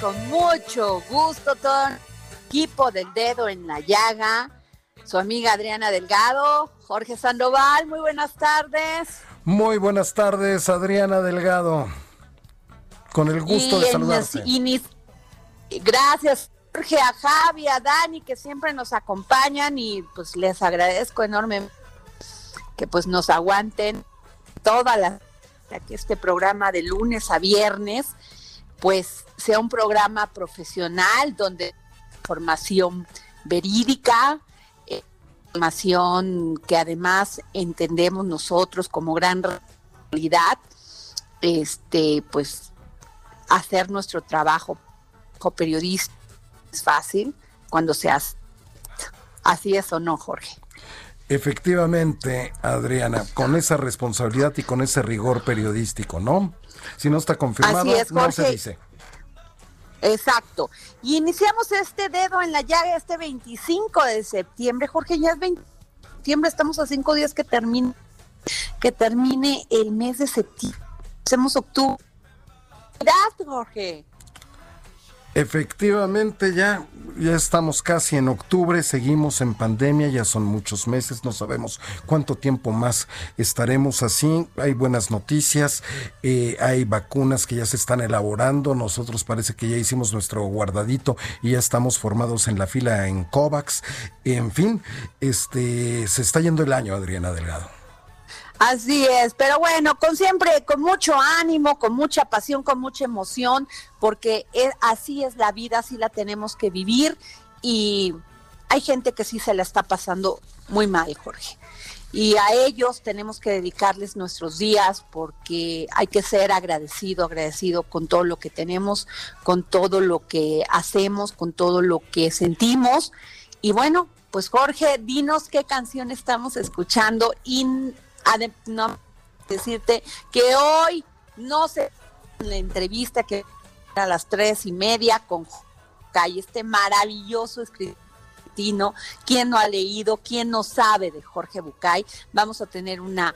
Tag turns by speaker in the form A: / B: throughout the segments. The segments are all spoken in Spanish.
A: Con mucho gusto todo el equipo del dedo en la llaga. Su amiga Adriana Delgado, Jorge Sandoval, muy buenas tardes.
B: Muy buenas tardes, Adriana Delgado. Con el gusto de saludarte.
A: gracias, Jorge, a Javi, a Dani, que siempre nos acompañan y pues les agradezco enormemente que pues nos aguanten toda la que este programa de lunes a viernes pues sea un programa profesional donde formación verídica, eh, información que además entendemos nosotros como gran realidad, este, pues hacer nuestro trabajo como periodista es fácil cuando se hace. Así es o no, Jorge.
B: Efectivamente, Adriana, con esa responsabilidad y con ese rigor periodístico, ¿no? Si no está confirmado, no se dice.
A: Exacto. Y iniciamos este dedo en la llaga este 25 de septiembre. Jorge, ya es 20 de septiembre, estamos a cinco días que termine, que termine el mes de septiembre. Hacemos octubre. Jorge.
B: Efectivamente, ya, ya estamos casi en octubre, seguimos en pandemia, ya son muchos meses, no sabemos cuánto tiempo más estaremos así. Hay buenas noticias, eh, hay vacunas que ya se están elaborando, nosotros parece que ya hicimos nuestro guardadito y ya estamos formados en la fila en COVAX. En fin, este se está yendo el año, Adriana Delgado.
A: Así es, pero bueno, con siempre, con mucho ánimo, con mucha pasión, con mucha emoción, porque así es la vida, así la tenemos que vivir y hay gente que sí se la está pasando muy mal, Jorge. Y a ellos tenemos que dedicarles nuestros días porque hay que ser agradecido, agradecido con todo lo que tenemos, con todo lo que hacemos, con todo lo que sentimos. Y bueno, pues Jorge, dinos qué canción estamos escuchando no, decirte que hoy no sé la entrevista que a las tres y media con Calle, este maravilloso escritor quién no ha leído, quién no sabe de Jorge Bucay, vamos a tener una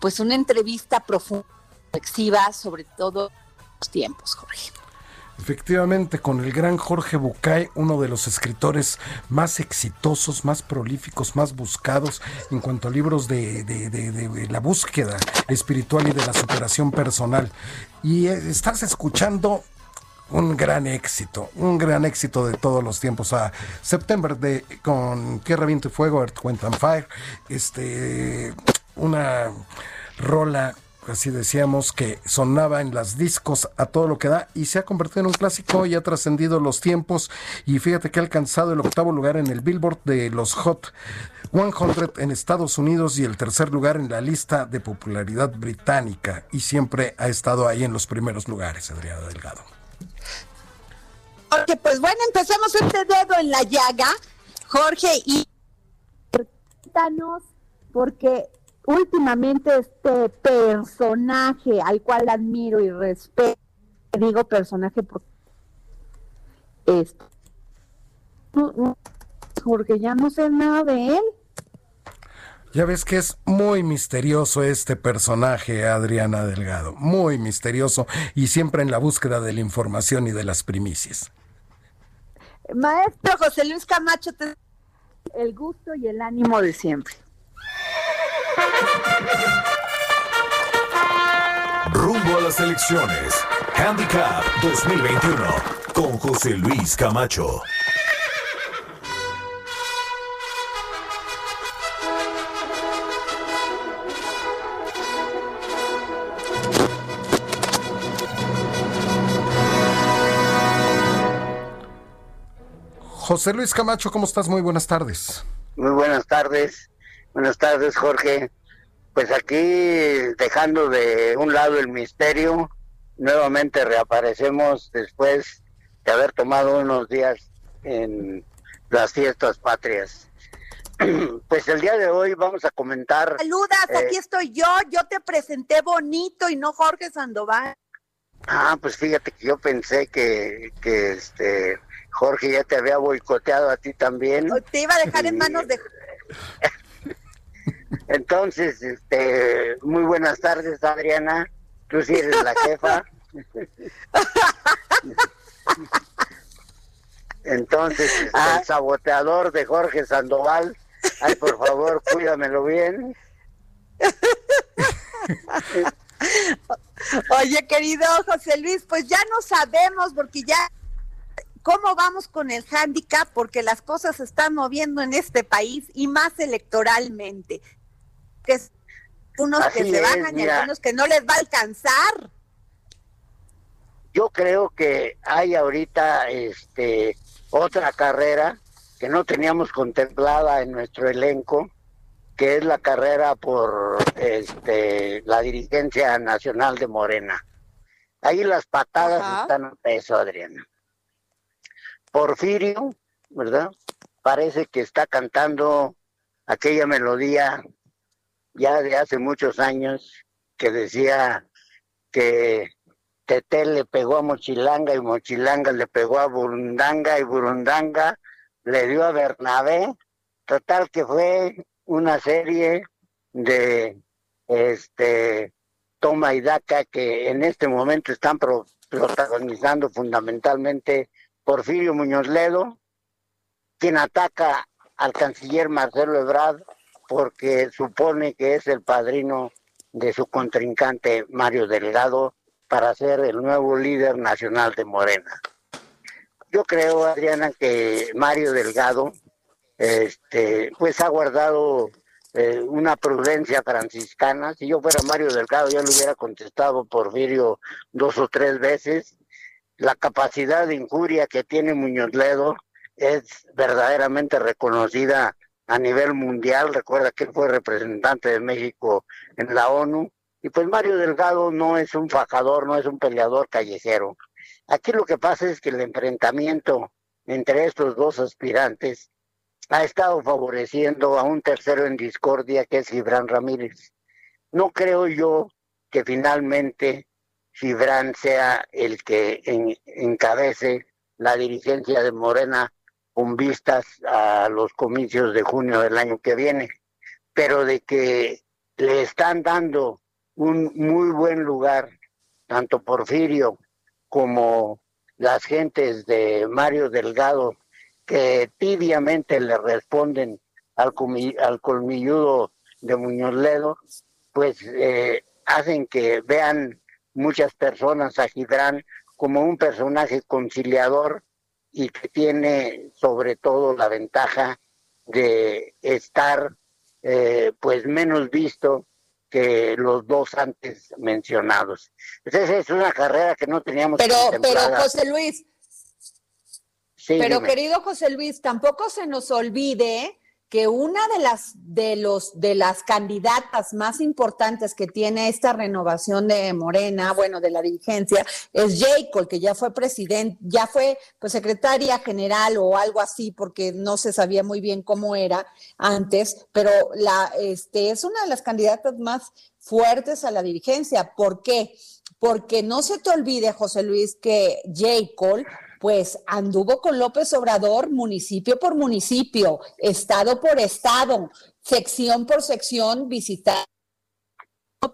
A: pues una entrevista profunda, reflexiva sobre todo los tiempos, Jorge.
B: Efectivamente, con el gran Jorge Bucay, uno de los escritores más exitosos, más prolíficos, más buscados en cuanto a libros de, la búsqueda espiritual y de la superación personal. Y eh, estás escuchando un gran éxito, un gran éxito de todos los tiempos. A September de con Tierra, Viento y Fuego, Earth, Wind and Fire, este, una rola así decíamos, que sonaba en las discos a todo lo que da y se ha convertido en un clásico y ha trascendido los tiempos. Y fíjate que ha alcanzado el octavo lugar en el Billboard de los Hot 100 en Estados Unidos y el tercer lugar en la lista de popularidad británica. Y siempre ha estado ahí en los primeros lugares, Adriana Delgado.
A: Ok, pues bueno, empecemos este dedo en la llaga, Jorge, y cuéntanos, porque últimamente este personaje al cual admiro y respeto, digo personaje porque esto, porque ya no sé nada de él.
B: Ya ves que es muy misterioso este personaje, Adriana Delgado, muy misterioso y siempre en la búsqueda de la información y de las primicias.
A: Maestro José Luis Camacho, el gusto y el ánimo de siempre.
C: Rumbo a las elecciones. Handicap 2021 con José Luis Camacho.
B: José Luis Camacho, ¿cómo estás? Muy buenas tardes.
D: Muy buenas tardes. Buenas tardes, Jorge. Pues aquí, dejando de un lado el misterio, nuevamente reaparecemos después de haber tomado unos días en las fiestas patrias. Pues el día de hoy vamos a comentar.
A: Saludas, aquí eh, estoy yo, yo te presenté bonito y no Jorge Sandoval.
D: Ah, pues fíjate que yo pensé que, que este Jorge ya te había boicoteado a ti también.
A: Te iba a dejar en manos de...
D: Entonces, este, muy buenas tardes, Adriana. Tú sí eres la jefa. Entonces, este, ah. el saboteador de Jorge Sandoval, ay, por favor, cuídamelo bien.
A: Oye, querido José Luis, pues ya no sabemos porque ya ¿Cómo vamos con el hándicap? Porque las cosas se están moviendo en este país y más electoralmente. Que es unos que se bajan y algunos que no les va a alcanzar.
D: Yo creo que hay ahorita este otra carrera que no teníamos contemplada en nuestro elenco, que es la carrera por este la dirigencia nacional de Morena. Ahí las patadas están a peso, Adriana. Porfirio, ¿verdad? Parece que está cantando aquella melodía ya de hace muchos años que decía que Tete le pegó a Mochilanga y Mochilanga le pegó a Burundanga y Burundanga le dio a Bernabé. Total que fue una serie de este toma y daca que en este momento están protagonizando fundamentalmente Porfirio Muñoz Ledo, quien ataca al canciller Marcelo Ebrard porque supone que es el padrino de su contrincante Mario Delgado para ser el nuevo líder nacional de Morena. Yo creo, Adriana, que Mario Delgado este, pues ha guardado eh, una prudencia franciscana. Si yo fuera Mario Delgado, ya le hubiera contestado Porfirio dos o tres veces la capacidad de injuria que tiene Muñoz Ledo es verdaderamente reconocida a nivel mundial. Recuerda que él fue representante de México en la ONU. Y pues Mario Delgado no es un fajador, no es un peleador callejero. Aquí lo que pasa es que el enfrentamiento entre estos dos aspirantes ha estado favoreciendo a un tercero en discordia que es Gibran Ramírez. No creo yo que finalmente Gibran sea el que encabece la dirigencia de Morena con vistas a los comicios de junio del año que viene, pero de que le están dando un muy buen lugar, tanto Porfirio como las gentes de Mario Delgado, que tibiamente le responden al, al colmilludo de Muñoz Ledo, pues eh, hacen que vean muchas personas a Gibran como un personaje conciliador y que tiene sobre todo la ventaja de estar eh, pues menos visto que los dos antes mencionados. Entonces es una carrera que no teníamos.
A: Pero, pero José Luis, pero querido José Luis, tampoco se nos olvide que una de las de los de las candidatas más importantes que tiene esta renovación de Morena, bueno, de la dirigencia, es Jacob, que ya fue presidente, ya fue pues secretaria general o algo así, porque no se sabía muy bien cómo era antes, pero la este es una de las candidatas más fuertes a la dirigencia. ¿Por qué? Porque no se te olvide, José Luis, que Jacob pues anduvo con López Obrador municipio por municipio, estado por estado, sección por sección, visitar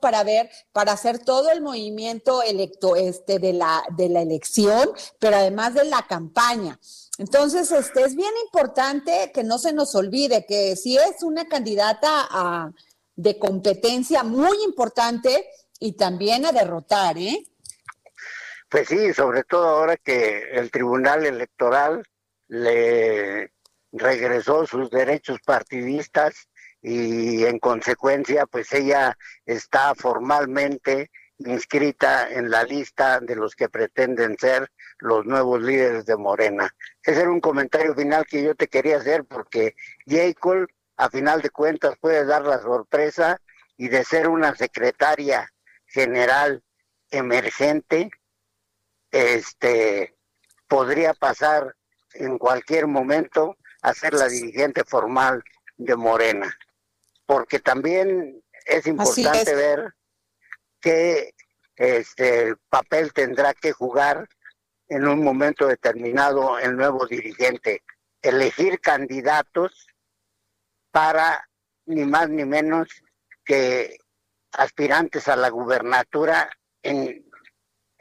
A: para ver, para hacer todo el movimiento electo, este, de la, de la elección, pero además de la campaña. Entonces, este, es bien importante que no se nos olvide que si es una candidata de competencia muy importante y también a derrotar, ¿eh?
D: Pues sí, sobre todo ahora que el Tribunal Electoral le regresó sus derechos partidistas y en consecuencia pues ella está formalmente inscrita en la lista de los que pretenden ser los nuevos líderes de Morena. Ese era un comentario final que yo te quería hacer porque Jacob a final de cuentas puede dar la sorpresa y de ser una secretaria general emergente este, podría pasar en cualquier momento a ser la dirigente formal de Morena. Porque también es importante ver que este papel tendrá que jugar en un momento determinado el nuevo dirigente, elegir candidatos para ni más ni menos que aspirantes a la gubernatura en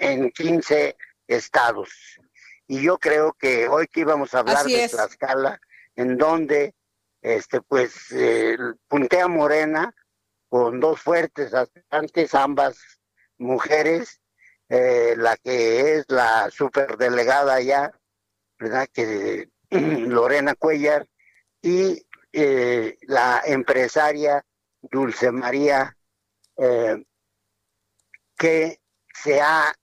D: en 15 estados. Y yo creo que hoy que íbamos a hablar de Tlaxcala, en donde este pues eh, puntea Morena con dos fuertes aspirantes, ambas mujeres, eh, la que es la superdelegada ya, ¿verdad? Que Lorena Cuellar y eh, la empresaria Dulce María, que se ha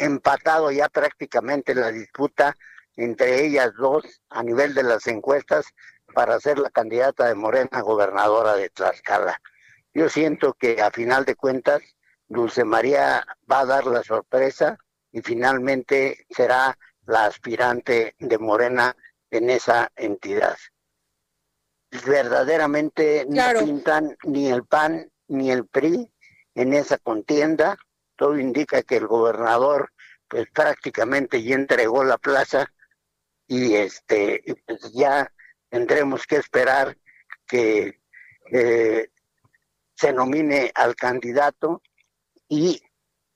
D: empatado ya prácticamente la disputa entre ellas dos a nivel de las encuestas para ser la candidata de Morena gobernadora de Tlaxcala. Yo siento que a final de cuentas Dulce María va a dar la sorpresa y finalmente será la aspirante de Morena en esa entidad. Verdaderamente no pintan ni el PAN ni el PRI en esa contienda todo indica que el gobernador pues prácticamente ya entregó la plaza y este pues, ya tendremos que esperar que eh, se nomine al candidato y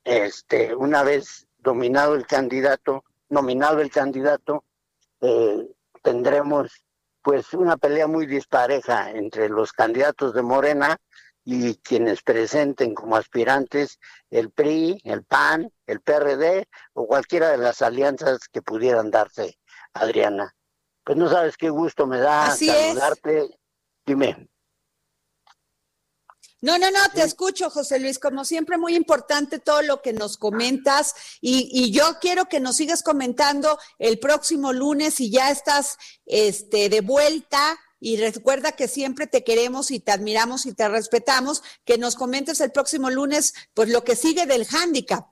D: este una vez dominado el candidato nominado el candidato eh, tendremos pues una pelea muy dispareja entre los candidatos de Morena y quienes presenten como aspirantes el PRI, el PAN, el PRD o cualquiera de las alianzas que pudieran darse, Adriana. Pues no sabes qué gusto me da saludarte. Dime.
A: No, no, no, te escucho, José Luis. Como siempre, muy importante todo lo que nos comentas. Y, y, yo quiero que nos sigas comentando el próximo lunes si ya estás este, de vuelta y recuerda que siempre te queremos y te admiramos y te respetamos, que nos comentes el próximo lunes, pues lo que sigue del hándicap.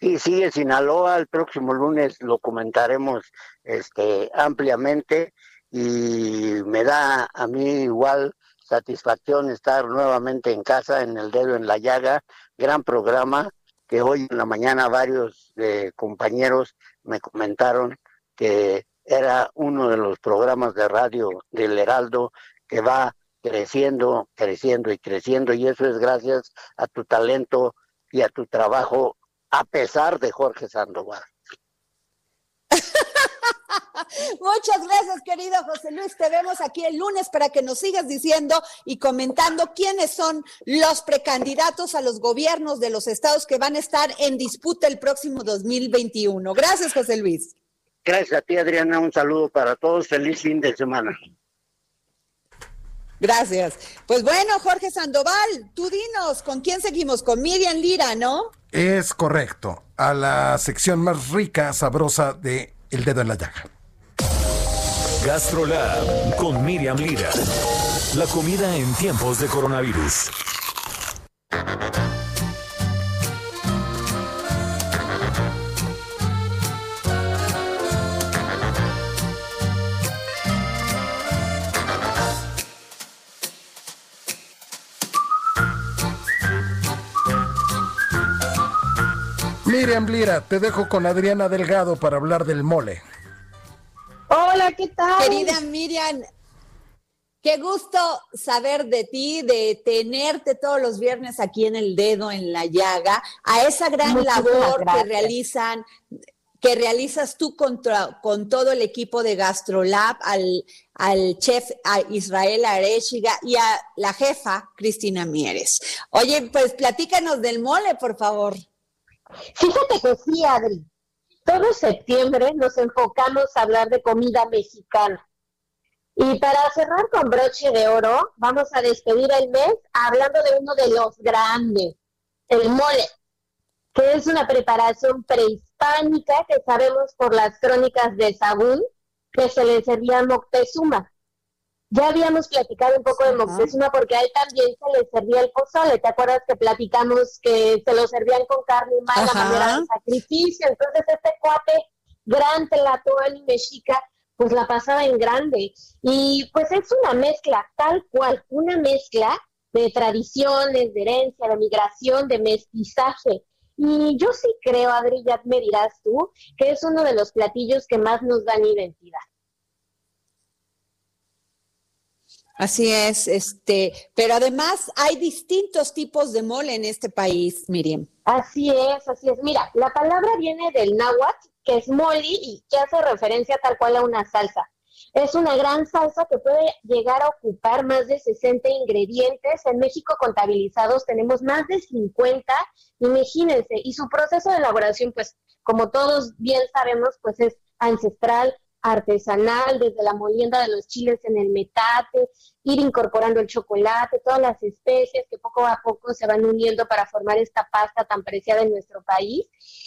D: Sí, sigue Sinaloa, el próximo lunes lo comentaremos este, ampliamente. Y me da a mí igual satisfacción estar nuevamente en casa, en el dedo en la llaga, gran programa que hoy en la mañana varios eh, compañeros me comentaron que era uno de los programas de radio del Heraldo que va creciendo, creciendo y creciendo, y eso es gracias a tu talento y a tu trabajo, a pesar de Jorge Sandoval.
A: Muchas gracias, querido José Luis. Te vemos aquí el lunes para que nos sigas diciendo y comentando quiénes son los precandidatos a los gobiernos de los estados que van a estar en disputa el próximo 2021. Gracias, José Luis.
D: Gracias a ti, Adriana. Un saludo para todos. Feliz fin de semana.
A: Gracias. Pues bueno, Jorge Sandoval, tú dinos, ¿con quién seguimos? Con Miriam Lira, ¿no?
B: Es correcto, a la sección más rica, sabrosa de El Dedo en la Llaga.
C: GastroLab con Miriam Lira. La comida en tiempos de coronavirus.
B: Miriam Lira, te dejo con Adriana Delgado para hablar del mole.
E: Hola, ¿qué tal?
A: Querida Miriam, qué gusto saber de ti, de tenerte todos los viernes aquí en el dedo, en la llaga, a esa gran labor que realizan que realizas tú contra, con todo el equipo de GastroLab, al, al chef Israel Arechiga y a la jefa Cristina Mieres. Oye, pues platícanos del mole, por favor.
E: Fíjate que sí, Adri. Todo septiembre nos enfocamos a hablar de comida mexicana. Y para cerrar con broche de oro, vamos a despedir el mes hablando de uno de los grandes, el mole, que es una preparación prehispánica que sabemos por las crónicas de Sagún que se le servía a Moctezuma. Ya habíamos platicado un poco de Moctezuma porque a él también se le servía el pozole. ¿Te acuerdas que platicamos que se lo servían con carne humana, manera de sacrificio? Entonces este cuate, gran telatoel y mexica, pues la pasaba en grande. Y pues es una mezcla, tal cual, una mezcla de tradiciones, de herencia, de migración, de mestizaje. Y yo sí creo, Adri, ya me dirás tú, que es uno de los platillos que más nos dan identidad.
A: Así es, este, pero además hay distintos tipos de mole en este país, Miriam.
E: Así es, así es. Mira, la palabra viene del náhuatl, que es moli y que hace referencia tal cual a una salsa. Es una gran salsa que puede llegar a ocupar más de 60 ingredientes. En México contabilizados tenemos más de 50, imagínense. Y su proceso de elaboración, pues como todos bien sabemos, pues es ancestral, artesanal, desde la molienda de los chiles en el metate, ir incorporando el chocolate, todas las especies que poco a poco se van uniendo para formar esta pasta tan preciada en nuestro país.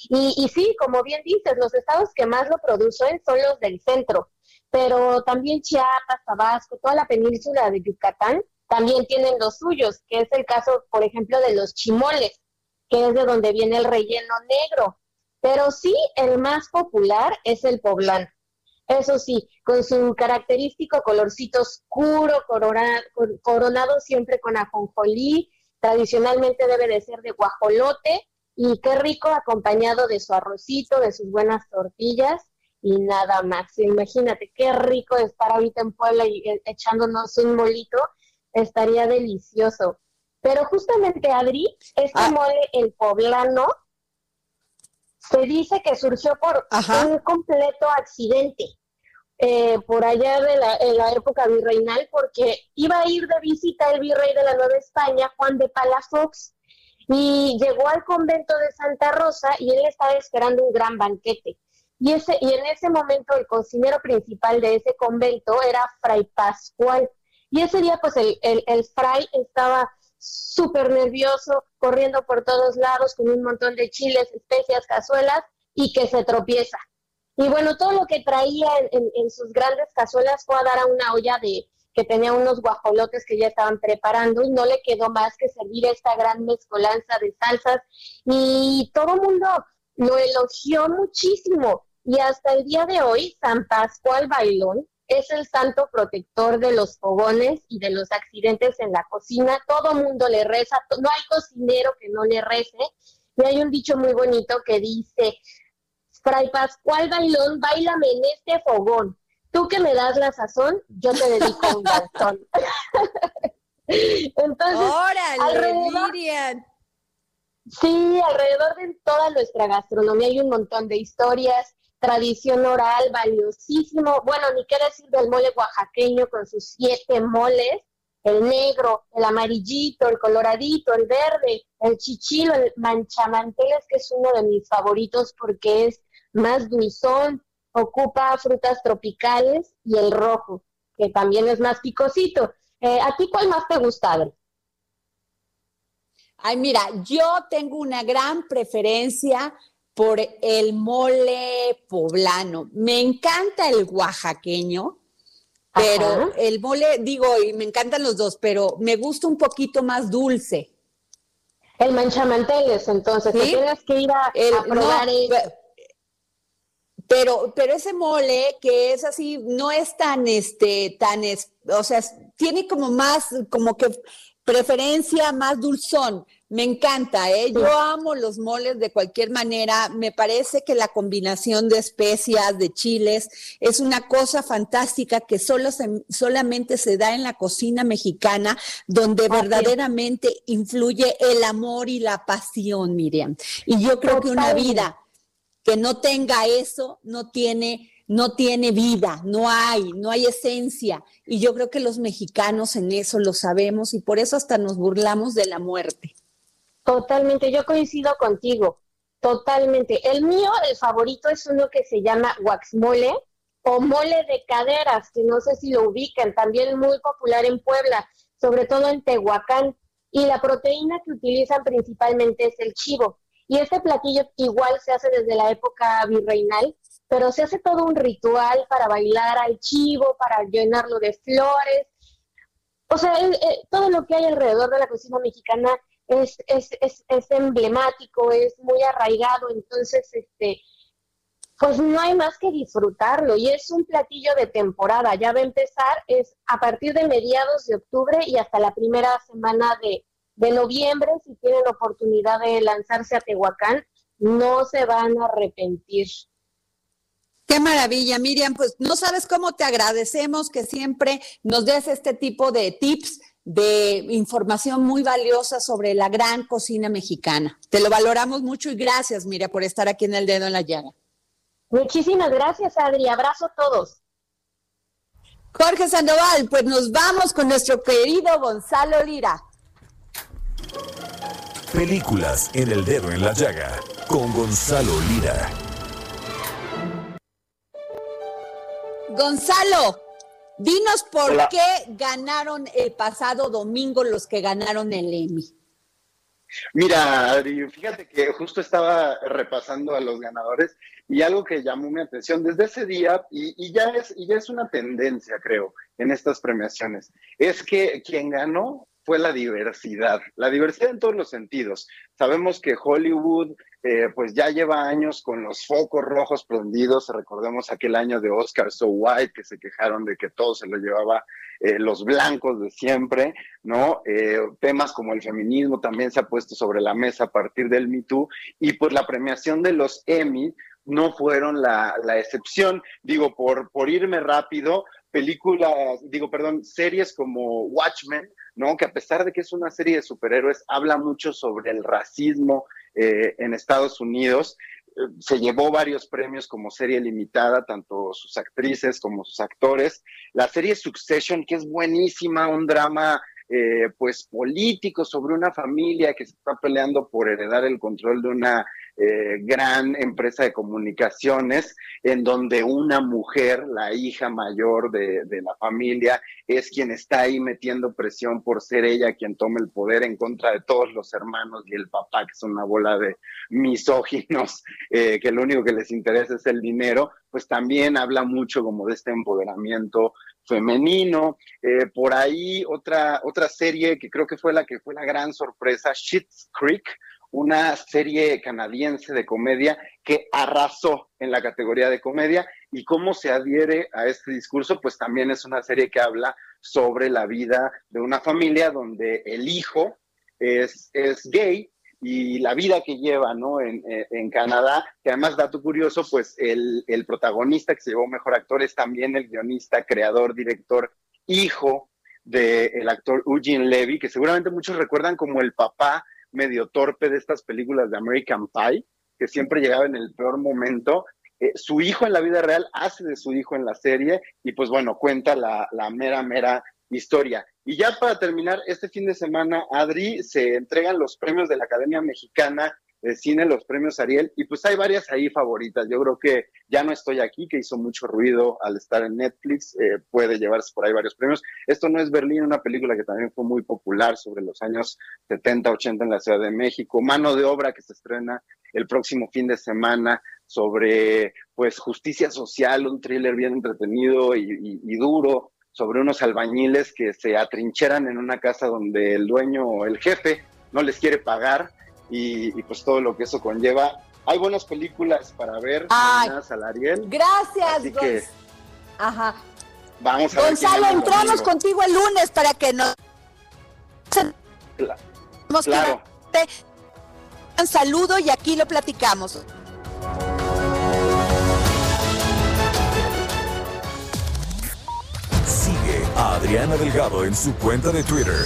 E: Y, y sí, como bien dices, los estados que más lo producen son los del centro, pero también Chiapas, Tabasco, toda la península de Yucatán también tienen los suyos, que es el caso, por ejemplo, de los chimoles, que es de donde viene el relleno negro. Pero sí, el más popular es el poblano. Eso sí, con su característico colorcito oscuro, coronado siempre con ajonjolí, tradicionalmente debe de ser de guajolote, y qué rico acompañado de su arrocito, de sus buenas tortillas y nada más. Imagínate qué rico estar ahorita en Puebla y eh, echándonos un molito, estaría delicioso. Pero justamente, Adri, este ah. mole, el poblano, se dice que surgió por un completo accidente. Eh, por allá de la, en la época virreinal, porque iba a ir de visita el virrey de la Nueva España, Juan de Palafox, y llegó al convento de Santa Rosa y él estaba esperando un gran banquete. Y, ese, y en ese momento el cocinero principal de ese convento era Fray Pascual. Y ese día pues el, el, el fray estaba súper nervioso, corriendo por todos lados con un montón de chiles, especias, cazuelas y que se tropieza. Y bueno, todo lo que traía en, sus grandes cazuelas fue a dar a una olla de que tenía unos guajolotes que ya estaban preparando y no le quedó más que servir esta gran mezcolanza de salsas y todo el mundo lo elogió muchísimo y hasta el día de hoy San Pascual Bailón es el santo protector de los fogones y de los accidentes en la cocina. Todo mundo le reza, no hay cocinero que no le rece. Y hay un dicho muy bonito que dice, Fray Pascual Bailón, bailame en este fogón. Tú que me das la sazón, yo te dedico un bastón. Entonces, alrededor, Sí, alrededor de toda nuestra gastronomía hay un montón de historias, tradición oral valiosísimo. Bueno, ni qué decir del mole oaxaqueño con sus siete moles, el negro, el amarillito, el coloradito, el verde, el chichilo, el manchamanteles, que es uno de mis favoritos porque es más dulzón, ocupa frutas tropicales y el rojo, que también es más picosito. Eh, ¿A ti cuál más te gusta,
A: Ay, mira, yo tengo una gran preferencia por el mole poblano. Me encanta el oaxaqueño, pero el mole, digo, y me encantan los dos, pero me gusta un poquito más dulce.
E: El manchamanteles, entonces, tienes que ir a, probar
A: pero, pero ese mole que es así, no es tan, este, tan, o sea, tiene como más, como que preferencia más dulzón. Me encanta, ¿eh? Yo amo los moles de cualquier manera. Me parece que la combinación de especias, de chiles, es una cosa fantástica que solo solamente se da en la cocina mexicana, donde verdaderamente influye el amor y la pasión, Miriam. Y yo creo que una vida que no tenga eso no tiene no tiene vida, no hay, no hay esencia. Y yo creo que los mexicanos en eso lo sabemos y por eso hasta nos burlamos de la muerte.
E: Totalmente, yo coincido contigo, totalmente. El mío, el favorito es uno que se llama waxmole o mole de caderas, que no sé si lo ubican, también muy popular en Puebla, sobre todo en Tehuacán. Y la proteína que utilizan principalmente es el chivo. Y este platillo igual se hace desde la época virreinal, pero se hace todo un ritual para bailar al chivo, para llenarlo de flores. O sea, todo lo que hay alrededor de la cocina mexicana es, es, es, es emblemático, es muy arraigado, entonces, este, pues no hay más que disfrutarlo y es un platillo de temporada, ya va a empezar, es a partir de mediados de octubre y hasta la primera semana de, de noviembre, si tienen oportunidad de lanzarse a Tehuacán, no se van a arrepentir.
A: Qué maravilla, Miriam. Pues no sabes cómo te agradecemos que siempre nos des este tipo de tips de información muy valiosa sobre la gran cocina mexicana. Te lo valoramos mucho y gracias, Miriam, por estar aquí en el dedo en la llaga.
E: Muchísimas gracias, Adri. Abrazo a todos.
A: Jorge Sandoval, pues nos vamos con nuestro querido Gonzalo Lira.
C: Películas en el dedo en la llaga con Gonzalo Lira.
A: Gonzalo, dinos por qué ganaron el pasado domingo los que ganaron el Emmy.
F: Mira, Adri, fíjate que justo estaba repasando a los ganadores y algo que llamó mi atención desde ese día, y, ya, es, y ya es una tendencia, creo, en estas premiaciones, es que quien ganó fue la diversidad, la diversidad en todos los sentidos. Sabemos que Hollywood eh, pues ya lleva años con los focos rojos prendidos, recordemos aquel año de Oscar So White que se quejaron de que todo se lo llevaba eh, los blancos de siempre, ¿no? Eh, temas como el feminismo también se ha puesto sobre la mesa a partir del Me Too y pues la premiación de los Emmy no fueron la, la excepción. Digo, por, por irme rápido, películas, digo, perdón, series como Watchmen, ¿no? Que a pesar de que es una serie de superhéroes, habla mucho sobre el racismo eh, en Estados Unidos. Eh, se llevó varios premios como serie limitada, tanto sus actrices como sus actores. La serie Succession, que es buenísima, un drama eh, pues político sobre una familia que se está peleando por heredar el control de una eh, gran empresa de comunicaciones en donde una mujer, la hija mayor de, la familia, es quien está ahí metiendo presión por ser ella quien tome el poder en contra de todos los hermanos y el papá, que es una bola de misóginos, eh, que lo único que les interesa es el dinero, pues también habla mucho como de este empoderamiento femenino. Eh, por ahí otra, otra serie que creo que fue la que fue la gran sorpresa, Shit's Creek, una serie canadiense de comedia que arrasó en la categoría de comedia y cómo se adhiere a este discurso, pues también es una serie que habla sobre la vida de una familia donde el hijo es, es gay y la vida que lleva ¿no? en, en, Canadá, que además, dato curioso, pues el, el protagonista que se llevó mejor actor es también el guionista, creador, director, hijo del actor Eugene Levy, que seguramente muchos recuerdan como el papá medio torpe de estas películas de American Pie, que siempre llegaba en el peor momento. Eh, su hijo en la vida real hace de su hijo en la serie y pues bueno, cuenta la, la mera, mera historia. Y ya para terminar, este fin de semana, Adri, se entregan los premios de la Academia Mexicana cine, los premios Ariel, y pues hay varias ahí favoritas. Yo creo que Ya no estoy aquí, que hizo mucho ruido al estar en Netflix, eh, puede llevarse por ahí varios premios. Esto no es Berlín, una película que también fue muy popular sobre los años 70, 80 en la Ciudad de México. Mano de obra que se estrena el próximo fin de semana sobre pues justicia social, un thriller bien entretenido y, duro sobre unos albañiles que se atrincheran en una casa donde el dueño o el jefe no les quiere pagar y, pues todo lo que eso conlleva. Hay buenas películas para ver, Salariel.
A: Gracias,
F: Así que,
A: Ajá.
F: Vamos a
A: Gonzalo, entramos contigo el lunes para que nos...
F: Claro.
A: Un saludo y aquí lo platicamos.
C: Sigue a Adriana Delgado en su cuenta de Twitter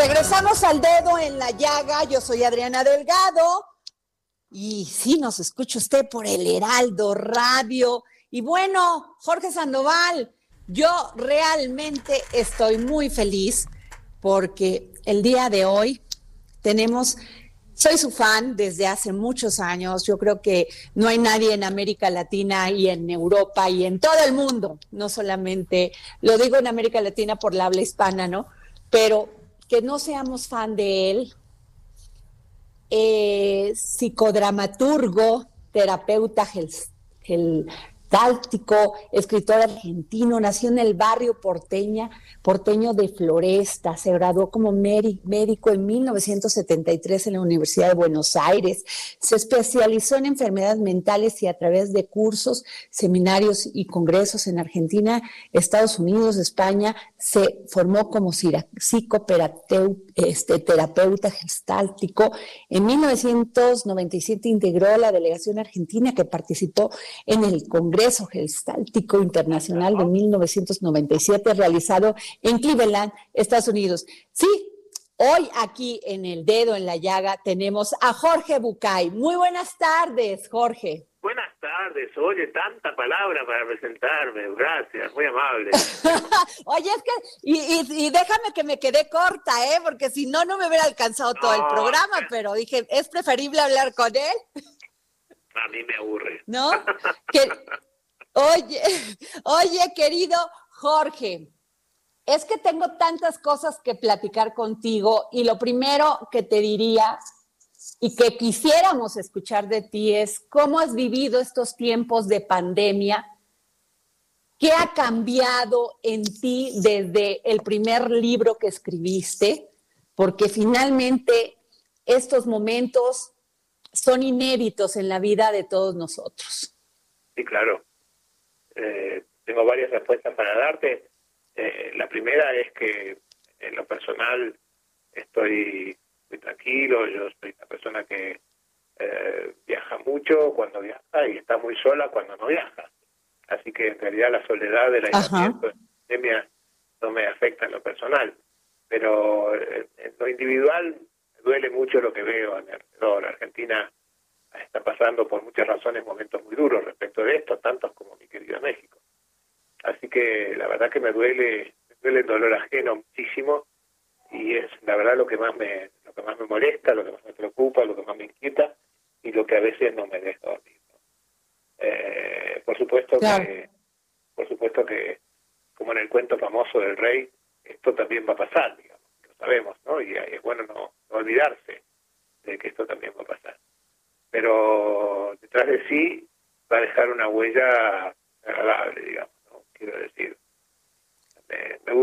A: Regresamos al dedo en la llaga. Yo soy Adriana Delgado. Y sí, nos escucha usted por el Heraldo Radio. Y bueno, Jorge Sandoval, yo realmente estoy muy feliz porque el día de hoy tenemos, soy su fan desde hace muchos años. Yo creo que no hay nadie en América Latina y en Europa y en todo el mundo, no solamente, lo digo en América Latina por la habla hispana, ¿no? Pero que no seamos fan de él, eh, psicodramaturgo, terapeuta el táctico, escritor argentino, nació en el barrio porteña, porteño de Floresta, se graduó como médico en 1973 en la Universidad de Buenos Aires, se especializó en enfermedades mentales y a través de cursos, seminarios y congresos en Argentina, Estados Unidos, España, se formó como psicoterapeuta este, terapeuta gestáltico. En 1997 integró la delegación argentina que participó en el Congreso Gestáltico Internacional de 1997 realizado en Cleveland, Estados Unidos. Sí, Hoy aquí en el dedo en la llaga tenemos a Jorge Bucay. Muy buenas tardes, Jorge.
G: Buenas tardes, oye, tanta palabra para presentarme, gracias, muy amable.
A: oye, es que, y, déjame que me quedé corta, ¿eh? Porque si no, no me hubiera alcanzado todo el programa, pero dije, es preferible hablar con él.
G: A mí me aburre.
A: ¿No? oye, oye, querido Jorge, es que tengo tantas cosas que platicar contigo y lo primero que te diría y que quisiéramos escuchar de ti es cómo has vivido estos tiempos de pandemia, qué ha cambiado en ti desde el primer libro que escribiste, porque finalmente estos momentos son inéditos en la vida de todos nosotros.
G: Sí, claro. Eh, tengo varias respuestas para darte. Eh, la primera es que en lo personal estoy muy tranquilo, yo soy una persona que eh, viaja mucho cuando viaja y está muy sola cuando no viaja. Así que en realidad la soledad del aislamiento de la pandemia no me afecta en lo personal. Pero eh, en lo individual me duele mucho lo que veo en alrededor. Argentina está pasando por muchas razones momentos muy duros respecto de esto, tantos como mi querido México. Así que la verdad que me duele, me duele el dolor ajeno muchísimo y es la verdad lo que más me lo que más me molesta, lo que más me preocupa, lo que más me inquieta y lo que a veces no me deja dormir. Eh, por supuesto que por supuesto que como en el cuento famoso del rey esto también va a pasar, digamos, lo sabemos, ¿no? Y es bueno no, olvidarse de que esto también va a pasar. Pero detrás de sí va a dejar una huella agradable, digamos,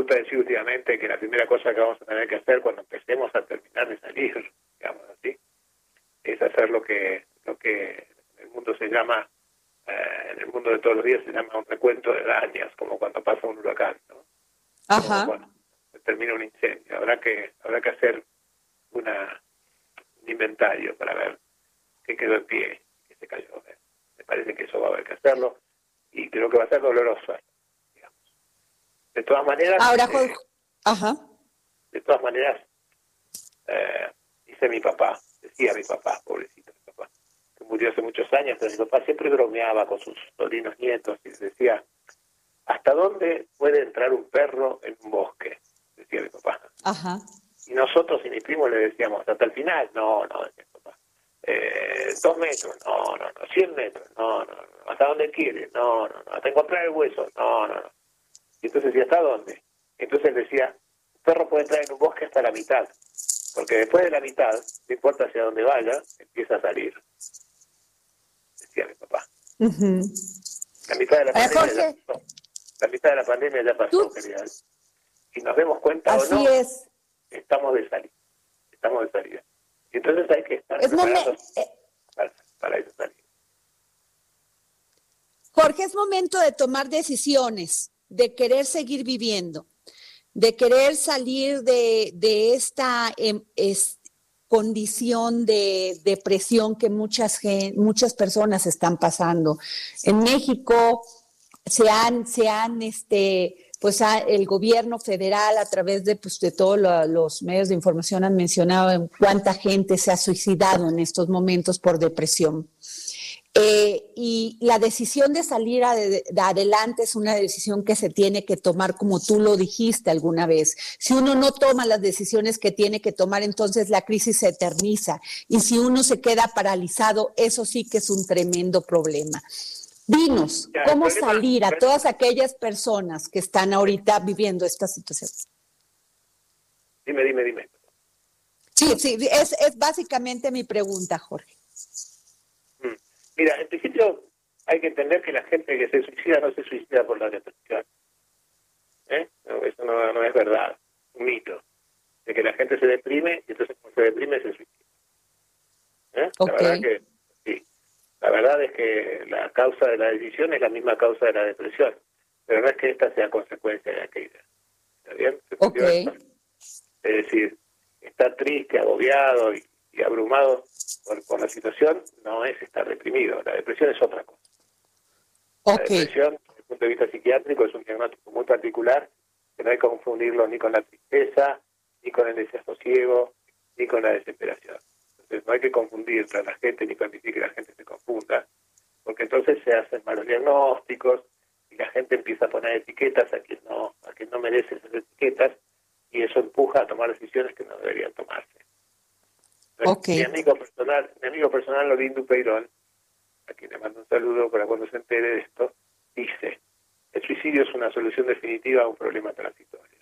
G: gusta decir últimamente que la primera cosa que vamos a tener que hacer cuando empecemos a terminar de salir, digamos así, es hacer lo que lo que en el mundo se llama, eh, en el mundo de todos los días se llama un recuento de daños, como cuando pasa un huracán, ¿no?
A: Ajá.
G: Cuando termina un incendio. Habrá que habrá que hacer una un inventario para ver qué quedó en pie, qué se cayó. Me parece que eso va a haber que hacerlo y creo que va a ser doloroso. De todas maneras.
A: Ahora,
G: eh,
A: Ajá.
G: De todas maneras, eh, dice mi papá, decía mi papá, pobrecito mi papá, que murió hace muchos años, pero mi papá siempre bromeaba con sus sobrinos nietos y decía, ¿hasta dónde puede entrar un perro en un bosque? Decía mi papá.
A: Ajá.
G: Y nosotros y mi primo le decíamos, hasta el final, no, no, decía mi papá. Eh, dos metros, no, no, no, cien metros, no, no, no, hasta dónde quiere, no, no, no, hasta encontrar el hueso, no, no, no. Y entonces decía, ¿hasta dónde? Entonces decía, un perro puede entrar en un bosque hasta la mitad, porque después de la mitad, no importa hacia dónde vaya, empieza a salir. Decía mi papá. La mitad de la pandemia ya pasó. La mitad de la pandemia ya pasó, querida. Si nos demos cuenta
A: Así
G: o no,
A: es.
G: estamos de salida. Estamos de salida. Y entonces hay que estar
A: Es
G: preparados
A: eh,
G: para, para esa salida.
A: Jorge, es momento de tomar decisiones, de querer seguir viviendo, de querer salir de, de esta em, condición de depresión que muchas, muchas personas están pasando. En México se han, se han este, pues el gobierno federal a través de, pues, de todos lo- los medios de información han mencionado en cuánta gente se ha suicidado en estos momentos por depresión. Eh, y la decisión de salir ade- de adelante es una decisión que se tiene que tomar como tú lo dijiste alguna vez. Si uno no toma las decisiones que tiene que tomar, entonces la crisis se eterniza. Y si uno se queda paralizado, eso sí que es un tremendo problema. Dinos, ¿cómo salir a todas aquellas personas que están ahorita viviendo esta situación?
G: Dime, dime, dime.
A: Sí, sí, es, es básicamente mi pregunta, Jorge.
G: Mira, en principio hay que entender que la gente que se suicida no se suicida por la depresión. ¿Eh? No, eso no, no es verdad, un mito. De que la gente se deprime y entonces cuando se deprime se suicida. ¿Eh? La verdad que sí. La verdad es que la causa de la decisión es la misma causa de la depresión, pero no es que esta sea consecuencia de aquella. ¿Está bien?
A: Ok.
G: Es decir, estar triste, agobiado y, y abrumado por, por la situación no es estar deprimido. La depresión es otra cosa. La depresión, desde el punto de vista psiquiátrico, es un diagnóstico muy particular que no hay que confundirlo ni con la tristeza, ni con el desasosiego, ni con la desesperación. Entonces no hay que confundir a la gente ni permitir que la gente se confunda, porque entonces se hacen malos diagnósticos y la gente empieza a poner etiquetas a quien no, a quien no merece esas etiquetas y eso empuja a tomar decisiones que no deberían tomarse. Mi amigo personal, mi amigo personal Lorindu Peirón, a quien le mando un saludo para cuando se entere de esto, dice, el suicidio es una solución definitiva a un problema transitorio.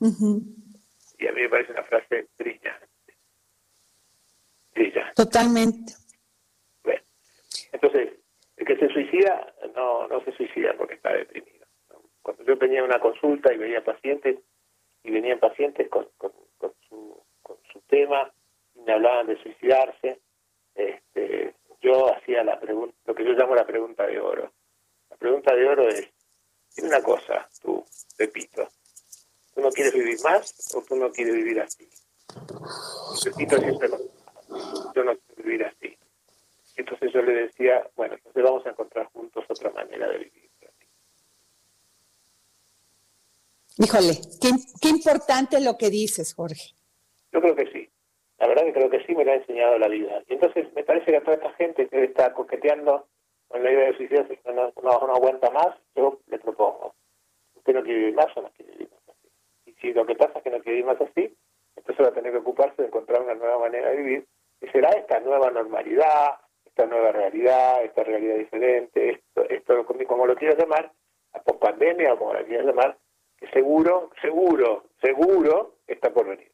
G: Y a mí me parece una frase brillante. Brillante.
A: totalmente.
G: Bueno, entonces, el que se suicida no, no se suicida porque está deprimido. Cuando yo tenía una consulta y veía pacientes, y venían pacientes con, con, con su, tema, y me hablaban de suicidarse, este, yo hacía la pregunta, lo que yo llamo la pregunta de oro. La pregunta de oro es, dime una cosa, tú, Pepito, ¿tú no quieres vivir más o tú no quieres vivir así? Pepito siempre yo no quiero vivir así. Entonces yo le decía, bueno, entonces vamos a encontrar juntos otra manera de vivir.
A: Híjole, qué, qué importante lo que dices, Jorge.
G: Yo creo que sí. La verdad que creo que sí me lo ha enseñado la vida. Y entonces me parece que a toda esta gente que está coqueteando con la idea de suicidarse que no, no, aguanta más, yo le propongo. ¿Usted no quiere vivir más o no quiere vivir más así? Y si lo que pasa es que no quiere vivir más así, entonces va a tener que ocuparse de encontrar una nueva manera de vivir, que será esta nueva normalidad, esta nueva realidad, esta realidad diferente, esto, esto como- lo quieras llamar, la pospandemia o como la quieras llamar, que seguro, seguro, seguro está por venir.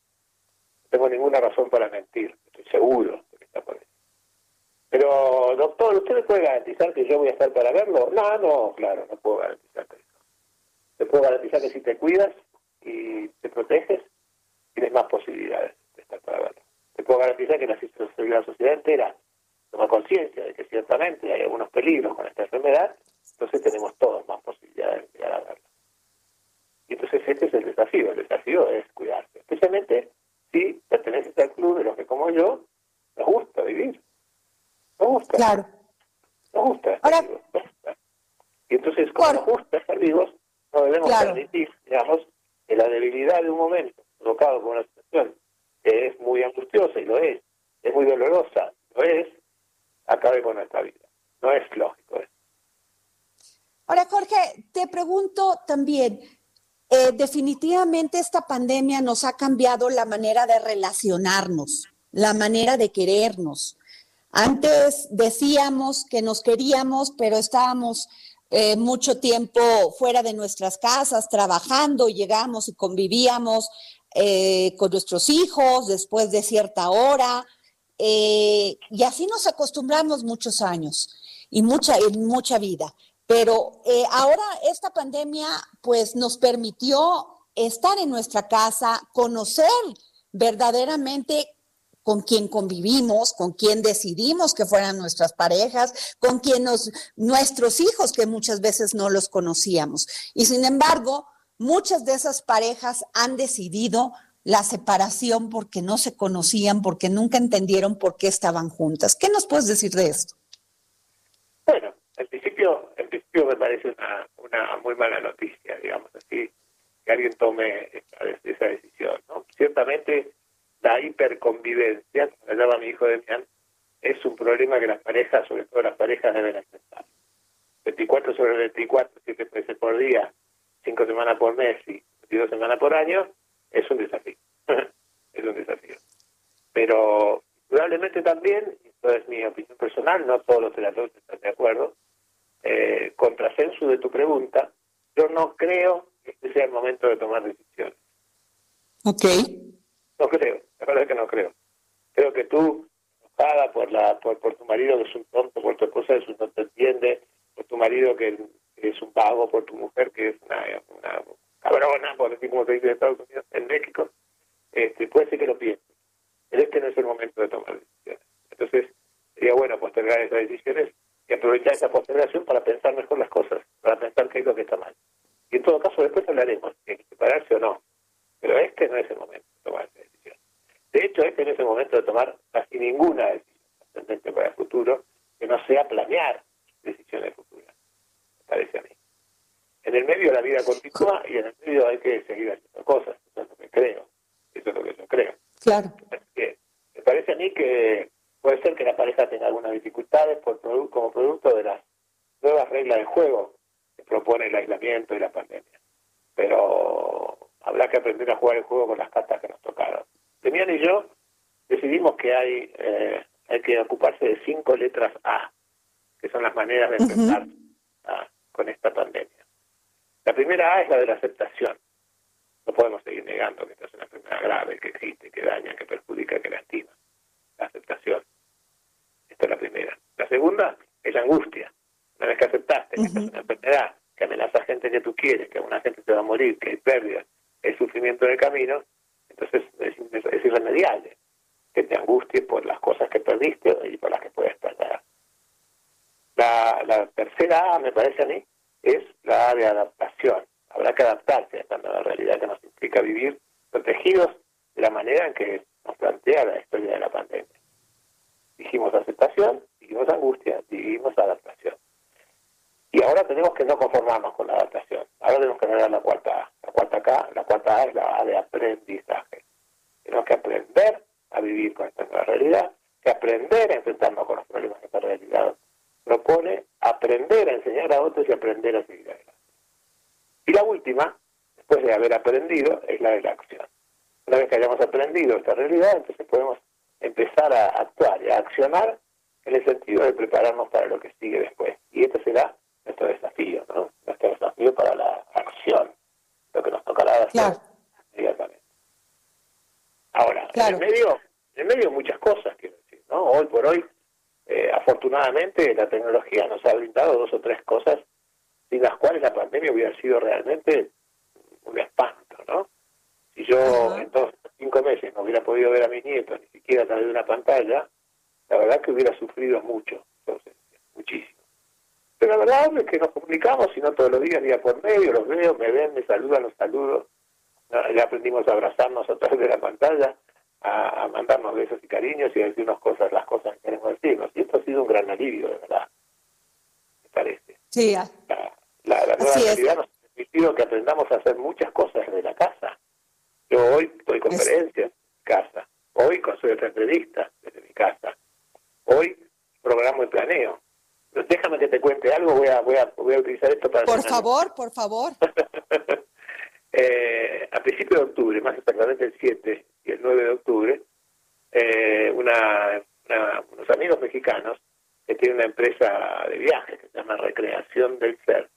G: Tengo ninguna razón para mentir, estoy seguro de que está por venir. Pero, doctor, ¿usted me puede garantizar que yo voy a estar para verlo? No, no, claro, no puedo garantizarte eso. Te puedo garantizar que si te cuidas y te proteges, tienes más posibilidades de estar para verlo. Te puedo garantizar que la, sociedad entera toma conciencia de que ciertamente hay algunos peligros con esta enfermedad, entonces tenemos todos más posibilidades de llegar a verlo. Y entonces este es el desafío. El desafío es cuidarse. Especialmente si perteneces al club de los que como yo nos gusta vivir. Nos gusta.
A: Claro.
G: Nos gusta estar vivos. Y entonces, como nos gusta estar vivos, no debemos permitir, digamos, que la debilidad de un momento provocado por una situación que es muy angustiosa y lo es, es muy dolorosa, lo es, acabe con nuestra vida. No es lógico eso.
A: Ahora, Jorge, te pregunto también, eh, definitivamente esta pandemia nos ha cambiado la manera de relacionarnos, la manera de querernos. Antes decíamos que nos queríamos, pero estábamos eh, mucho tiempo fuera de nuestras casas, trabajando, llegamos y convivíamos eh, con nuestros hijos después de cierta hora, y así nos acostumbramos muchos años y mucha, y mucha vida. Pero eh, ahora esta pandemia pues nos permitió estar en nuestra casa, conocer verdaderamente con quién convivimos, con quién decidimos que fueran nuestras parejas, con quién nos, nuestros hijos que muchas veces no los conocíamos. Y sin embargo, muchas de esas parejas han decidido la separación porque no se conocían, porque nunca entendieron por qué estaban juntas. ¿Qué nos puedes decir de esto?
G: Bueno, en principio, principio me parece una, una muy mala noticia, digamos así, que alguien tome esa, decisión. ¿no? Ciertamente, la hiperconvivencia, como le llama mi hijo Demian, es un problema que las parejas, sobre todo las parejas, deben enfrentar. 24 sobre 24, 7 veces por día, 5 semanas por mes y 22 semanas por año, es un desafío. es un desafío. Pero probablemente también, esto es mi opinión personal, no todos los terapeutas están de acuerdo, eh, contrasenso de tu pregunta, yo no creo que este sea el momento de tomar decisiones.
A: Ok.
G: No creo, la verdad es que no creo. Creo que tú, enojada por, la, por, por tu marido que es un tonto, por tu esposa que no te entiende, por tu marido que, es un vago, por tu mujer que es una, una cabrona, por decir como se dice en Estados Unidos, en México, este, puede ser que lo pienses. Pero este no es el momento de tomar decisiones. Entonces, sería bueno postergar esas decisiones y aprovechar esa postergación para pensar mejor las cosas, para pensar qué es lo que está mal. Y en todo caso después hablaremos si hay que separarse o no. Pero este no es el momento de tomar esa decisión. De hecho, este no es el momento de tomar casi ninguna decisión para el futuro que no sea planear decisiones futuras, me parece a mí. En el medio la vida continúa y en el medio hay que seguir haciendo cosas. Eso es lo que creo. Eso es lo que yo creo.
A: Claro.
G: me parece a mí que Puede ser que la pareja tenga algunas dificultades por como producto de las nuevas reglas del juego que propone el aislamiento y la pandemia. Pero habrá que aprender a jugar el juego con las cartas que nos tocaron. Demian y yo decidimos que hay, eh, hay que ocuparse de cinco letras A, que son las maneras de enfrentar con esta pandemia. La primera A es la de la aceptación. No podemos seguir negando que esta es una enfermedad grave, que existe, que daña, que perjudica, que lastima la aceptación. Esta es la primera. La segunda es la angustia. Una vez que aceptaste que es una enfermedad, que amenaza a gente que tú quieres, que una gente te va a morir, que hay pérdidas, hay sufrimiento en el camino, entonces es, irremediable que te angusties por las cosas que perdiste y por las que puedes perder. La, la tercera A, me parece a mí, es la A de adaptación. Habrá que adaptarse a esta nueva realidad que nos implica vivir protegidos de la manera en que plantea la historia de la pandemia. Dijimos aceptación, dijimos angustia, dijimos adaptación. Y ahora tenemos que no conformarnos con la adaptación. Ahora tenemos que ver la cuarta A. La cuarta, acá, la cuarta A es la A de aprendizaje. Tenemos que aprender a vivir con esta nueva realidad, que aprender a enfrentarnos con los problemas que esta realidad propone, aprender a enseñar a otros y aprender a seguir adelante. Y la última, después de haber aprendido, es la de la acción. Una vez que hayamos aprendido esta realidad, entonces podemos empezar a actuar y a accionar en el sentido de prepararnos para lo que sigue después. Y este será nuestro desafío, ¿no? Nuestro desafío para la acción, lo que nos tocará hacer inmediatamente. Ahora, en el medio, en el medio muchas cosas, quiero decir, ¿no? Hoy por hoy, eh, afortunadamente la tecnología nos ha brindado dos o tres cosas sin las cuales la pandemia hubiera sido realmente un espanto, ¿no? Si yo en todos cinco meses no hubiera podido ver a mis nietos, ni siquiera a través de una pantalla, la verdad que hubiera sufrido mucho, muchísimo. Pero la verdad es que nos comunicamos, si no todos los días, día por medio, los veo, me ven, me saludan, los saludo. Ya aprendimos a abrazarnos a través de la pantalla, a, mandarnos besos y cariños y a decirnos cosas, las cosas que queremos decirnos. Y esto ha sido un gran alivio, de verdad, me parece.
A: Sí.
G: La, la, nueva realidad nos ha permitido que aprendamos a hacer muchas cosas desde la casa. Yo hoy doy conferencias en casa, hoy soy otra entrevista desde mi casa, hoy programo y planeo. déjame que te cuente algo, voy a, voy a, voy a utilizar esto para...
A: Por favor, por favor.
G: eh, a principios de octubre, más exactamente el 7 y el 9 de octubre, eh, una, unos amigos mexicanos que tienen una empresa de viajes que se llama Recreación del Ser,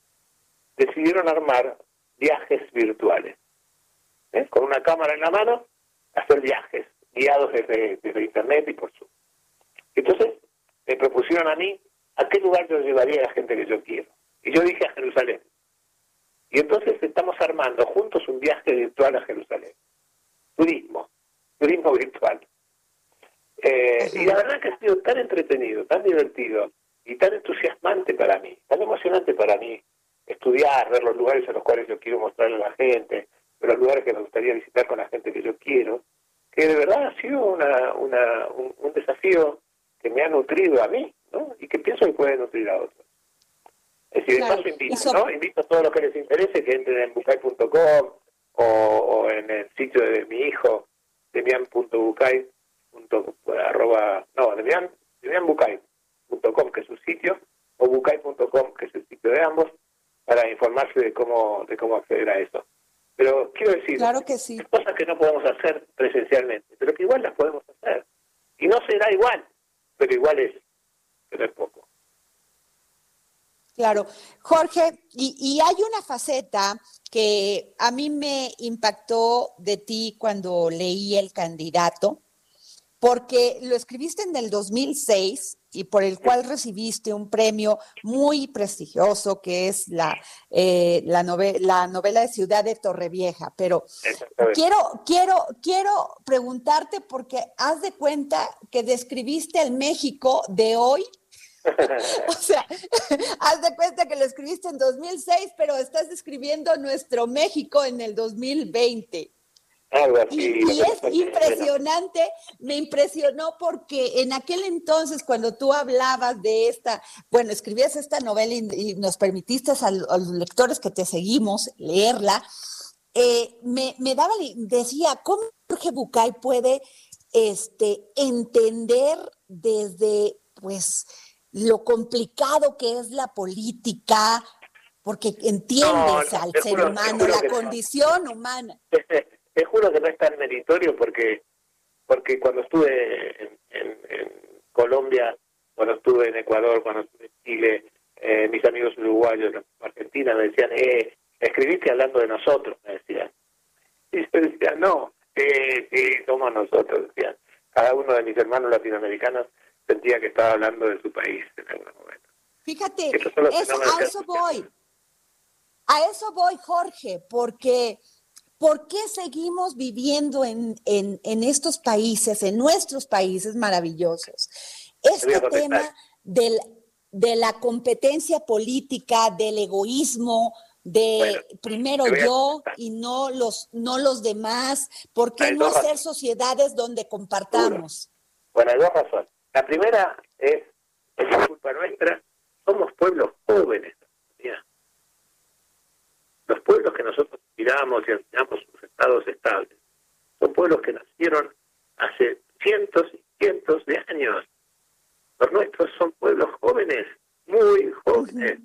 G: decidieron armar viajes virtuales. ¿Eh? Con una cámara en la mano, hacer viajes guiados desde, desde Internet y por Zoom. Entonces, me propusieron a mí a qué lugar yo llevaría a la gente que yo quiero. Y yo dije a Jerusalén. Y entonces estamos armando juntos un viaje virtual a Jerusalén. Turismo, turismo virtual. Eh, y la verdad que ha sido tan entretenido, tan divertido y tan entusiasmante para mí, tan emocionante para mí estudiar, ver los lugares a los cuales yo quiero mostrarle a la gente, ver los lugares que me gustaría visitar con la gente que yo quiero, que de verdad ha sido una, una, un desafío que me ha nutrido a mí, ¿no? Y que pienso que puede nutrir a otros. Es decir, de invito, ¿no? Invito a todos los que les interese que entren en bucay.com o, o en el sitio de mi hijo, demian.bucay, arroba, no, demian, demianbucay.com, que es su sitio, o bucay.com, que es el sitio de ambos, para informarse de cómo, de cómo acceder a eso. Pero quiero decir,
A: claro que sí.
G: cosas que no podemos hacer presencialmente, pero que igual las podemos hacer. Y no será igual, pero igual es, es poco.
A: Claro, Jorge, y, y, hay una faceta que a mí me impactó de ti cuando leí El candidato, porque lo escribiste en el 2006 y por el cual recibiste un premio muy prestigioso que es la, eh, la, la novela de Ciudad de Torrevieja. Pero quiero, quiero, quiero preguntarte porque haz de cuenta que describiste el México de hoy o sea, haz de cuenta que lo escribiste en 2006, pero estás escribiendo nuestro México en el 2020. Y, es impresionante, me impresionó porque en aquel entonces cuando tú hablabas de esta, bueno, escribías esta novela y, nos permitiste a, los lectores que te seguimos leerla, eh, me, me, daba, decía, ¿cómo Jorge Bucay puede este, entender desde, pues, lo complicado que es la política, porque entiendes al ser humano, la condición humana.
G: Te juro que no es tan meritorio porque porque cuando estuve en, Colombia, cuando estuve en Ecuador, cuando estuve en Chile, eh, mis amigos uruguayos, Argentina, me decían, eh, escribiste hablando de nosotros, me decían. Y yo decía, no, eh, sí, somos nosotros, decían. Cada uno de mis hermanos latinoamericanos sentía que estaba hablando de su país en algún momento.
A: Fíjate, a eso voy. A eso voy, Jorge, porque ¿por qué seguimos viviendo en, en, estos países, en nuestros países maravillosos? Este tema del, de la competencia política, del egoísmo, de primero yo y no los no los demás, ¿por qué no hacer sociedades donde compartamos?
G: Bueno, hay dos razones. La primera es, es culpa nuestra, somos pueblos jóvenes. Los pueblos que nosotros miramos y aspiramos sus estados estables son pueblos que nacieron hace cientos y cientos de años. Los nuestros son pueblos jóvenes, muy jóvenes.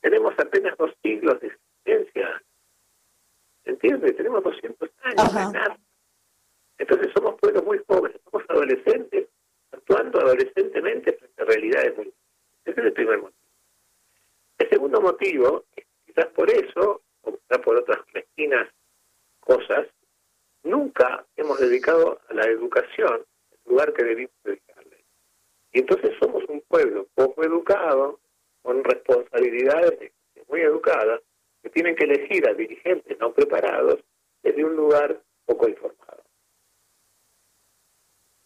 G: Tenemos apenas dos siglos de existencia. ¿Entiendes? Tenemos 200 años. Entonces somos pueblos muy jóvenes, somos adolescentes actuando adolescentemente frente a realidades muy... Ese es el primer motivo. El segundo motivo, quizás por eso, o quizás por otras mezquinas cosas, nunca hemos dedicado a la educación el lugar que debimos dedicarle. Y entonces somos un pueblo poco educado, con responsabilidades muy educadas, que tienen que elegir a dirigentes no preparados desde un lugar poco informado.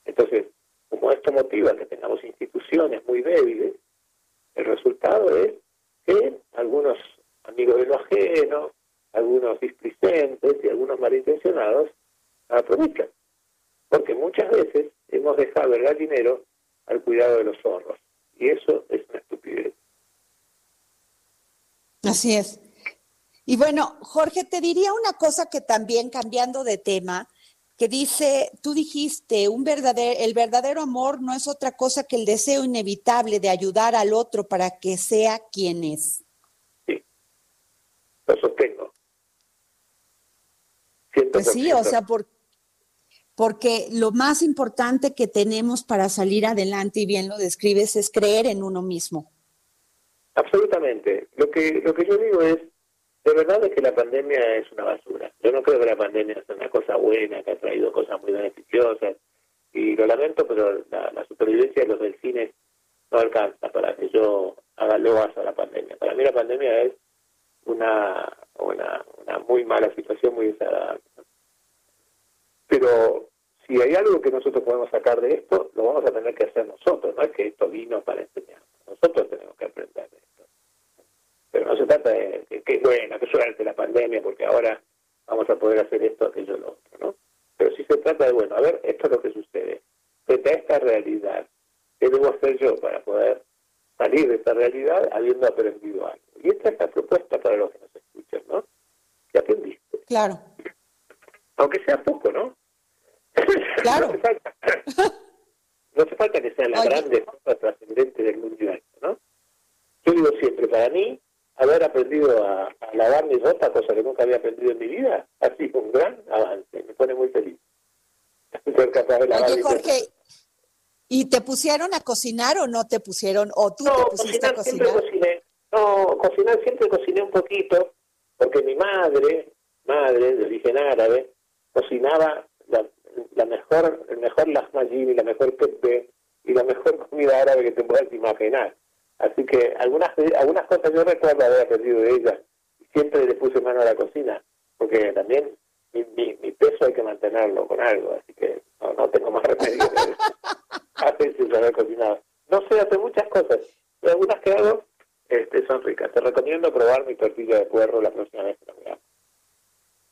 G: Entonces, como esto motiva que tengamos instituciones muy débiles, el resultado es que algunos amigos de lo ajeno, algunos displicentes y algunos malintencionados aprovechan. Porque muchas veces hemos dejado el gallinero al cuidado de los zorros. Y eso es una estupidez.
A: Así es. Y bueno, Jorge, te diría una cosa que también cambiando de tema, que dice, tú dijiste, un verdadero, el verdadero amor no es otra cosa que el deseo inevitable de ayudar al otro para que sea quien es.
G: Lo sostengo.
A: pues sí, o sea, porque lo más importante que tenemos para salir adelante, y bien lo describes, es creer en uno mismo.
G: Absolutamente. Lo que, lo que yo digo es, de verdad es que la pandemia es una basura. Yo no creo que la pandemia sea una cosa buena, que ha traído cosas muy beneficiosas. Y lo lamento, pero la, supervivencia de los delfines no alcanza para que yo haga loas a la pandemia. Para mí la pandemia es una, una, una muy mala situación, muy desagradable. Pero si hay algo que nosotros podemos sacar de esto, lo vamos a tener que hacer nosotros, no es que esto vino para enseñar. Nosotros tenemos que aprender pero no se trata de que, bueno, que suerte la pandemia, porque ahora vamos a poder hacer esto, aquello, lo otro, ¿no? Pero sí se trata de, bueno, a ver, esto es lo que sucede. Frente a esta realidad, ¿qué debo hacer yo para poder salir de esta realidad habiendo aprendido algo? Y esta es la propuesta para los que nos escuchan, ¿no? ¿Qué aprendiste?
A: Claro.
G: Aunque sea poco, ¿no?
A: Claro.
G: no, hace falta, no hace falta que sea la grande cosa trascendente del mundial, ¿no? Yo digo siempre, para mí, haber aprendido a, lavar mi ropa, cosa que nunca había aprendido en mi vida, ha sido un gran avance, me pone muy feliz.
A: Oye, Jorge, ¿y te pusieron a cocinar o no te pusieron? ¿O tú te pusiste a cocinar?
G: Siempre cociné. No, cocinar siempre cociné un poquito, porque mi madre, madre de origen árabe, cocinaba la, la mejor, el mejor lahmacun y la mejor pepe y la mejor comida árabe que te puedas imaginar. Así que algunas algunas cosas yo recuerdo haber aprendido de ella. Siempre le puse mano a la cocina, porque también mi, mi, peso hay que mantenerlo con algo, así que no, no tengo más remedio que hacer sin saber cocinar. No sé hacer muchas cosas, pero algunas que hago este, son ricas. Te recomiendo probar mi tortilla de puerro la próxima vez que lo veas.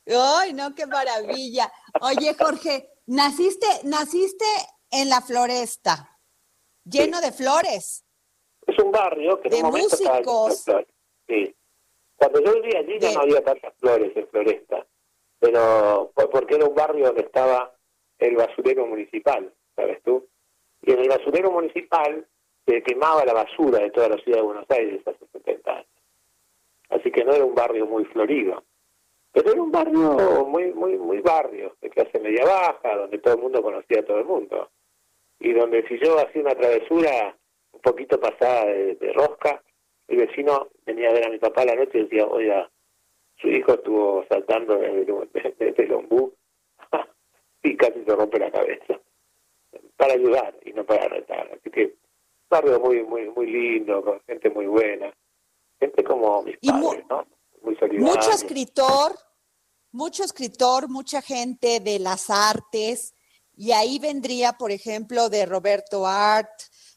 A: ¡Ay, no, qué maravilla! Oye, Jorge, naciste, naciste en la floresta, lleno de flores.
G: Es un barrio que en un momento músicos. Sí. Cuando yo vivía allí ya no había tantas flores en Floresta, pero porque era un barrio donde estaba el basurero municipal, ¿sabes tú? Y en el basurero municipal se quemaba la basura de toda la ciudad de Buenos Aires hace 70 años. Así que no era un barrio muy florido. Pero era un barrio muy, muy, muy barrio, de clase media baja, donde todo el mundo conocía a todo el mundo. Y donde si yo hacía una travesura, un poquito pasada de, rosca, el vecino venía a ver a mi papá la noche y decía, oiga, su hijo estuvo saltando desde el ombú y casi se rompe la cabeza. Para ayudar y no para retar. Así que barrio muy, muy, muy lindo, con gente muy buena. Gente como mis padres, ¿no? Muy solidaria.
A: Mucho escritor, mucho escritor, mucha gente de las artes. Y ahí vendría, por ejemplo, de Roberto Art,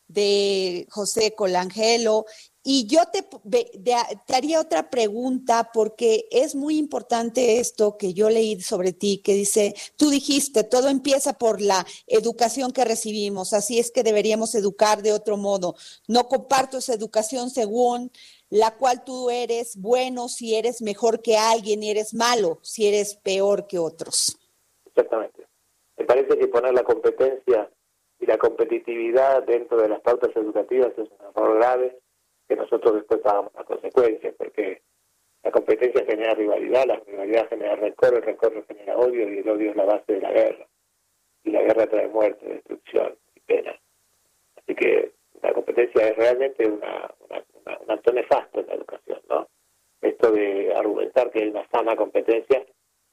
A: de José Colangelo. Y yo te, te, haría otra pregunta porque es muy importante esto que yo leí sobre ti, que dice, tú dijiste, todo empieza por la educación que recibimos, así es que deberíamos educar de otro modo. No comparto esa educación según la cual tú eres bueno si eres mejor que alguien y eres malo si eres peor que otros.
G: Exactamente. Me parece que poner la competencia y la competitividad dentro de las pautas educativas es un error grave que nosotros después pagamos las consecuencias, porque la competencia genera rivalidad, la rivalidad genera rencor, el rencor genera odio y el odio es la base de la guerra. Y la guerra trae muerte, destrucción y pena. Así que la competencia es realmente una, un acto nefasto en la educación, ¿no? Esto de argumentar que hay una sana competencia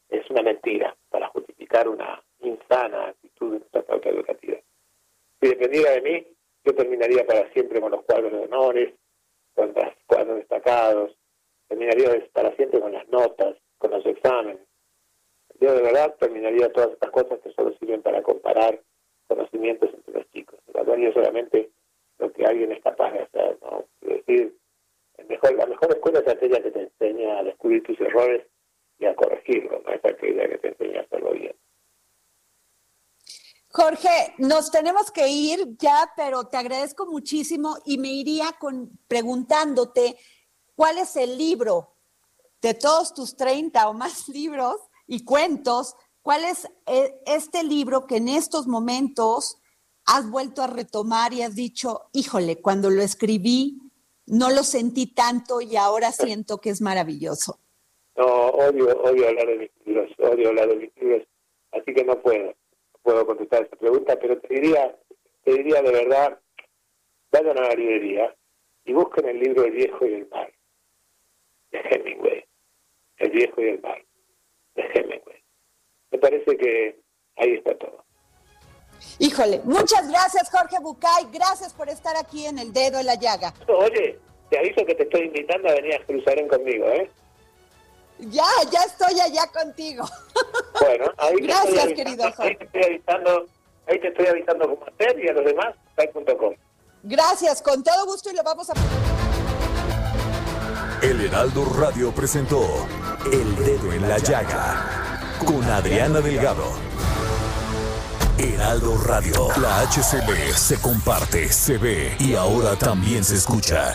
G: es una mentira para justificar una insana actitud de nuestra pauta educativa si dependiera de mí, yo terminaría para siempre con los cuadros de honores, con los cuadros destacados, terminaría para siempre con las notas, con los exámenes. Yo de verdad terminaría todas estas cosas que solo sirven para comparar conocimientos entre los chicos. Evaluaría solamente lo que alguien es capaz de hacer. Es decir, mejor, la mejor escuela es aquella que te enseña a descubrir tus errores y a corregirlos, no es aquella que te enseña a hacerlo bien.
A: Jorge, nos tenemos que ir ya, pero te agradezco muchísimo y me iría con preguntándote cuál es el libro de todos tus 30 o más libros y cuentos, cuál es eh, este libro que en estos momentos has vuelto a retomar y has dicho, híjole, cuando lo escribí no lo sentí tanto y ahora siento que es maravilloso.
G: No, odio, odio hablar de mis libros, odio hablar de mis libros, así que no puedo puedo contestar esa pregunta, pero te diría, te diría de verdad, vayan a la librería y busquen el libro El viejo y el mar, de Hemingway. El viejo y el mar, de Hemingway. Me parece que ahí está todo.
A: Híjole, muchas gracias Jorge Bucay, gracias por estar aquí en El Dedo en la Llaga.
G: Oye, te aviso que te estoy invitando a venir a cruzar conmigo, ¿eh?
A: Ya, ya estoy allá contigo.
G: Bueno, ahí
A: Gracias, querido
G: Ahí te estoy avisando, ahí te estoy avisando cómo hacer y a los demás, site.com.
A: Gracias, con todo gusto y lo vamos a...
C: El Heraldo Radio presentó El Dedo en la Llaga con Adriana Delgado. Heraldo Radio, la HCB se comparte, se ve y ahora también se escucha.